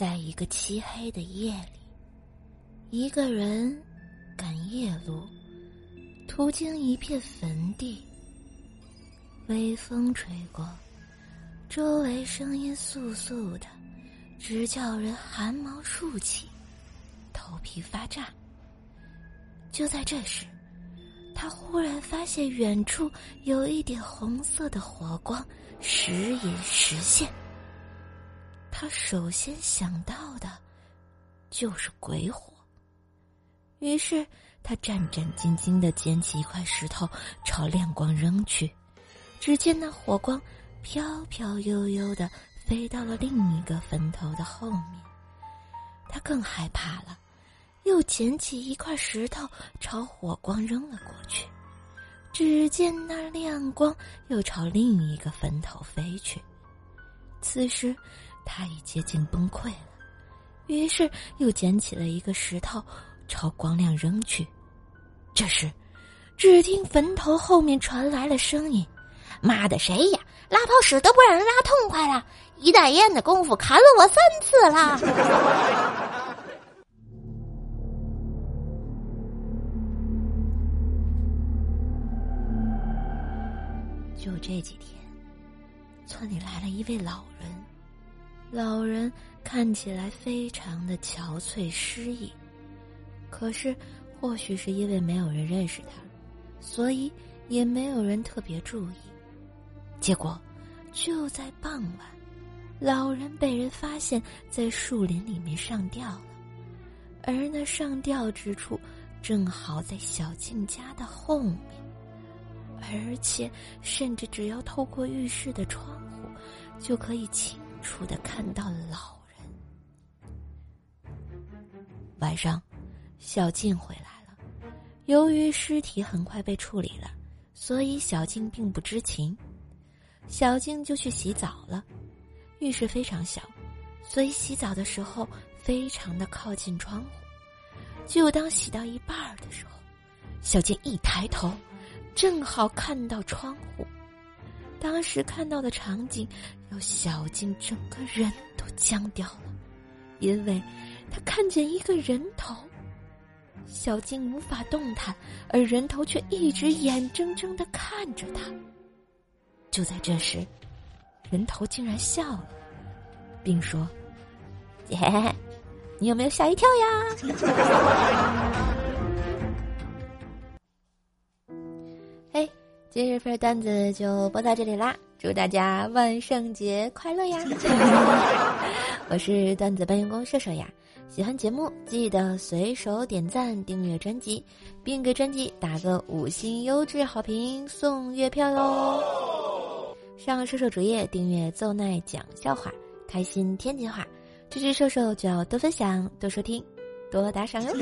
在一个漆黑的夜里，一个人赶夜路，途经一片坟地。微风吹过，周围声音簌簌的，直叫人汗毛竖起，头皮发炸。就在这时，他忽然发现远处有一点红色的火光，时隐时现。他首先想到的，就是鬼火。于是他战战兢兢的捡起一块石头，朝亮光扔去。只见那火光飘飘悠悠的飞到了另一个坟头的后面。他更害怕了，又捡起一块石头朝火光扔了过去。只见那亮光又朝另一个坟头飞去。此时。他已接近崩溃了，于是又捡起了一个石头，朝光亮扔去。这时，只听坟头后面传来了声音：“妈的，谁呀？拉泡屎都不让人拉痛快了！一袋烟的功夫砍了我三次了。”就这几天，村里来了一位老人。老人看起来非常的憔悴失意，可是或许是因为没有人认识他，所以也没有人特别注意。结果就在傍晚，老人被人发现在树林里面上吊了，而那上吊之处正好在小静家的后面，而且甚至只要透过浴室的窗户就可以清。楚的看到老人。晚上，小静回来了。由于尸体很快被处理了，所以小静并不知情。小静就去洗澡了。浴室非常小，所以洗澡的时候非常的靠近窗户。就当洗到一半的时候，小静一抬头，正好看到窗户。当时看到的场景，小静整个人都僵掉了，因为他看见一个人头。小静无法动弹，而人头却一直眼睁睁的看着他。就在这时，人头竟然笑了，并说：“姐，你有没有吓一跳呀？” 今日份段子就播到这里啦！祝大家万圣节快乐呀！我是段子搬运工射手呀，喜欢节目记得随手点赞、订阅专辑，并给专辑打个五星优质好评，送月票哟！上射手主页订阅奏奈讲笑话，开心天津话，支持射手就要多分享、多收听、多打赏哟！